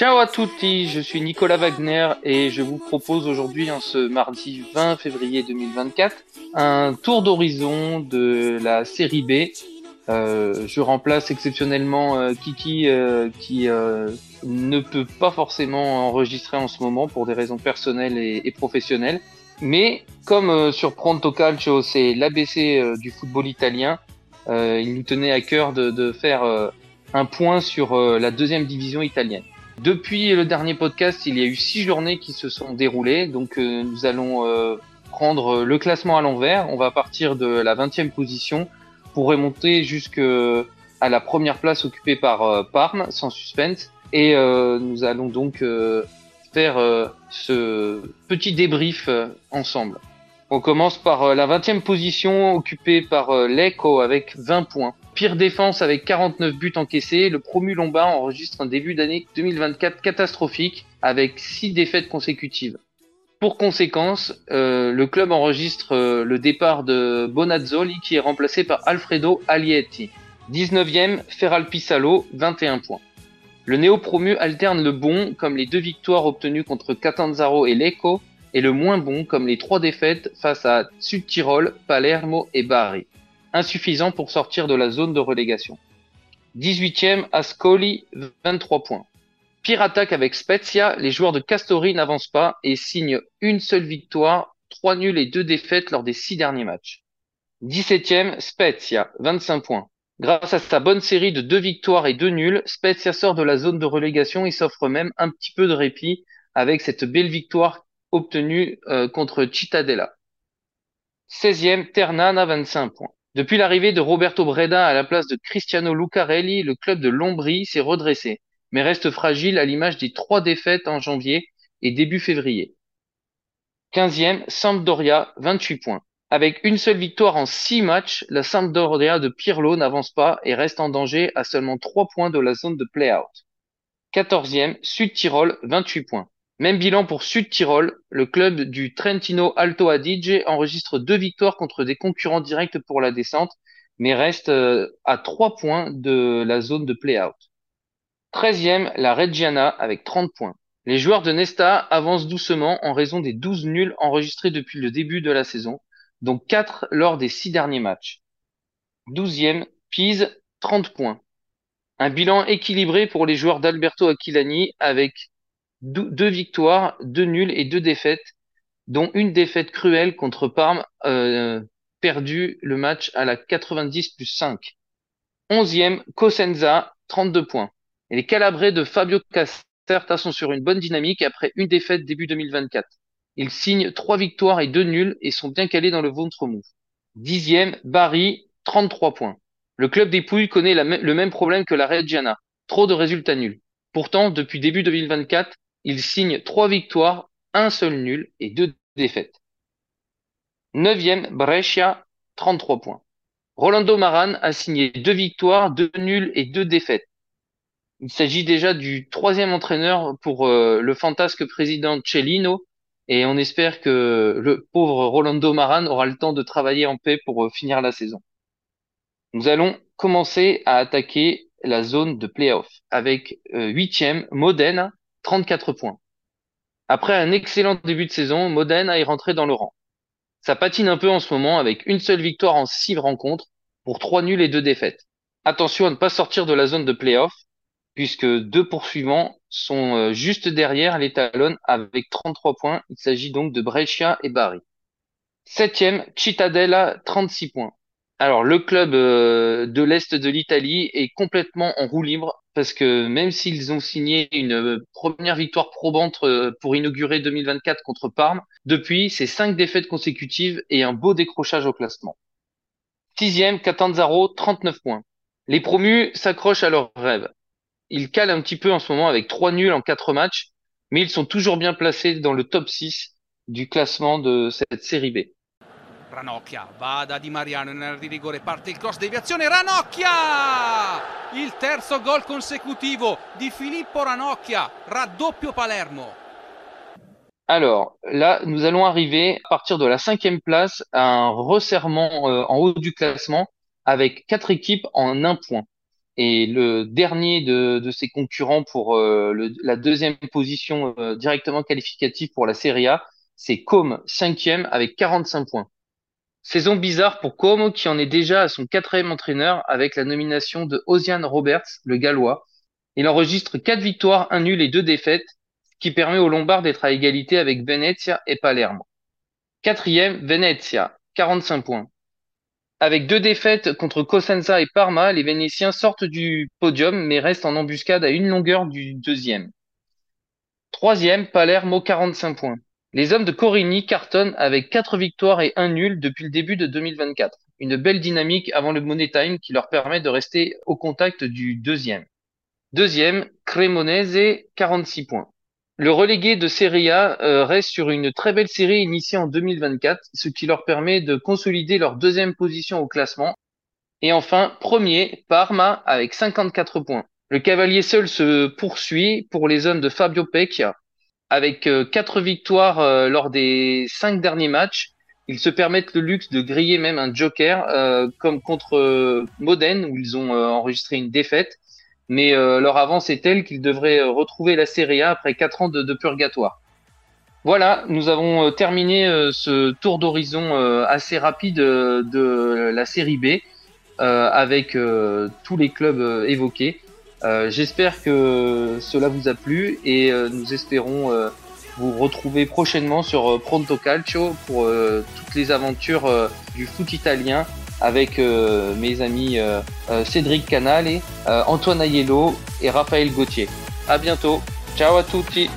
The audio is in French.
Ciao à tutti, je suis Nicolas Wagner et je vous propose aujourd'hui, en ce mardi 20 février 2024, un tour d'horizon de la série B. Euh, je remplace exceptionnellement euh, Kiki euh, qui ne peut pas forcément enregistrer en ce moment pour des raisons personnelles et, professionnelles. Mais comme sur Pronto Calcio, c'est l'ABC du football italien, il nous tenait à cœur de faire un point sur la deuxième division italienne. Depuis le dernier podcast, il y a eu six journées qui se sont déroulées, donc euh, nous allons euh, prendre le classement à l'envers. On va partir de la 20e position pour remonter jusqu'à la première place occupée par euh, Parme, sans suspense. Et nous allons donc faire ce petit débrief ensemble. On commence par la 20e position occupée par Lecco avec 20 points. Pire défense avec 49 buts encaissés, le promu Lombard enregistre un début d'année 2024 catastrophique avec 6 défaites consécutives. Pour conséquence, euh, le club enregistre euh, le départ de Bonazzoli qui est remplacé par Alfredo Alietti. 19e, Ferral Pisalo, 21 points. Le néo-promu alterne le bon, comme les deux victoires obtenues contre Catanzaro et Lecco, et le moins bon, comme les trois défaites face à Sud Tirol, Palermo et Bari insuffisant pour sortir de la zone de relégation. 18e, Ascoli, 23 points. Pire attaque avec Spezia, les joueurs de Castori n'avancent pas et signent une seule victoire, trois nuls et deux défaites lors des six derniers matchs. 17e, Spezia, 25 points. Grâce à sa bonne série de deux victoires et deux nuls, Spezia sort de la zone de relégation et s'offre même un petit peu de répit avec cette belle victoire obtenue euh, contre Cittadella. 16e, Ternana, 25 points. Depuis l'arrivée de Roberto Breda à la place de Cristiano Lucarelli, le club de Lombrie s'est redressé, mais reste fragile à l'image des trois défaites en janvier et début février. 15e, Sampdoria, 28 points. Avec une seule victoire en six matchs, la Sampdoria de Pirlo n'avance pas et reste en danger à seulement trois points de la zone de play-out. 14e, Sud Tirol, 28 points. Même bilan pour Sud Tirol, le club du Trentino Alto Adige enregistre deux victoires contre des concurrents directs pour la descente, mais reste euh, à trois points de la zone de play-out. 13e, la Reggiana avec 30 points. Les joueurs de Nesta avancent doucement en raison des 12 nuls enregistrés depuis le début de la saison, dont 4 lors des 6 derniers matchs. 12e, Pise, 30 points. Un bilan équilibré pour les joueurs d'Alberto Aquilani avec deux victoires, deux nuls et deux défaites, dont une défaite cruelle contre Parme, euh, perdu le match à la 90 plus 5. Onzième, Cosenza, 32 points. Et les Calabrais de Fabio Caserta sont sur une bonne dynamique après une défaite début 2024. Ils signent trois victoires et deux nuls et sont bien calés dans le ventre mou. Dixième, Bari, 33 points. Le club des Pouilles connaît le même problème que la Reggiana. Trop de résultats nuls. Pourtant, depuis début 2024, il signe trois victoires, un seul nul et deux défaites. Neuvième, Brescia, 33 points. Rolando Maran a signé deux victoires, deux nuls et deux défaites. Il s'agit déjà du troisième entraîneur pour euh, le fantasque président Cellino et on espère que le pauvre Rolando Maran aura le temps de travailler en paix pour euh, finir la saison. Nous allons commencer à attaquer la zone de playoff avec euh, huitième Modène 34 points. Après un excellent début de saison, Modène est rentré dans le rang. Ça patine un peu en ce moment avec une seule victoire en six rencontres pour trois nuls et deux défaites. Attention à ne pas sortir de la zone de playoff puisque deux poursuivants sont euh, juste derrière les talons avec 33 points. Il s'agit donc de Brescia et Bari. Septième, Cittadella, 36 points. Alors, le club euh, de l'Est de l'Italie est complètement en roue libre parce que même s'ils ont signé une euh, première victoire probante euh, pour inaugurer 2024 contre Parme, depuis, c'est cinq défaites consécutives et un beau décrochage au classement. Sixième, Catanzaro, 39 points. Les promus s'accrochent à leurs rêves. Ils calent un petit peu en ce moment avec trois nuls en quatre matchs, mais ils sont toujours bien placés dans le top 6 du classement de cette série B. Ranocchia va da Di Mariano in di rigore, parte il cross deviazione, Ranocchia! Il terzo gol consecutivo di Filippo Ranocchia, raddoppio Palermo. Alors là, nous allons arriver à partir de la cinquième place à un resserrement euh, en haut du classement avec quatre équipes en un point. Et le dernier de, ses concurrents pour la deuxième position directement qualificative pour la Serie A, c'est Com, cinquième avec 45 points. Saison bizarre pour Como qui en est déjà à son quatrième entraîneur avec la nomination de Osian Roberts, le Gallois. Il enregistre quatre victoires, un nul et deux défaites, ce qui permet aux Lombards d'être à égalité avec Venezia et Palermo. Quatrième, Venezia, 45 points. Avec deux défaites contre Cosenza et Parma, les Vénétiens sortent du podium mais restent en embuscade à une longueur du deuxième. Troisième, Palermo, 45 points. Les hommes de Corini cartonnent avec quatre victoires et un nul depuis le début de 2024. Une belle dynamique avant le Money Time qui leur permet de rester au contact du deuxième. Deuxième, Cremonese, 46 points. Le relégué de Serie A euh, reste sur une très belle série initiée en 2024, ce qui leur permet de consolider leur deuxième position au classement. Et enfin, premier, Parma avec 54 points. Le cavalier seul se poursuit pour les hommes de Fabio Pecchia avec euh, quatre victoires euh, lors des cinq derniers matchs, ils se permettent le luxe de griller même un joker, euh, comme contre Modène, où ils ont enregistré une défaite. Mais leur avance est telle qu'ils devraient retrouver la Serie A après quatre ans de, de purgatoire. Voilà, nous avons terminé ce tour d'horizon assez rapide de la Série B avec tous les clubs évoqués. Euh, j'espère que cela vous a plu et euh, nous espérons euh, vous retrouver prochainement sur Pronto Calcio pour toutes les aventures du foot italien avec mes amis Cédric Canale, Antoine Aiello et Raphaël Gauthier. À bientôt. Ciao à tutti.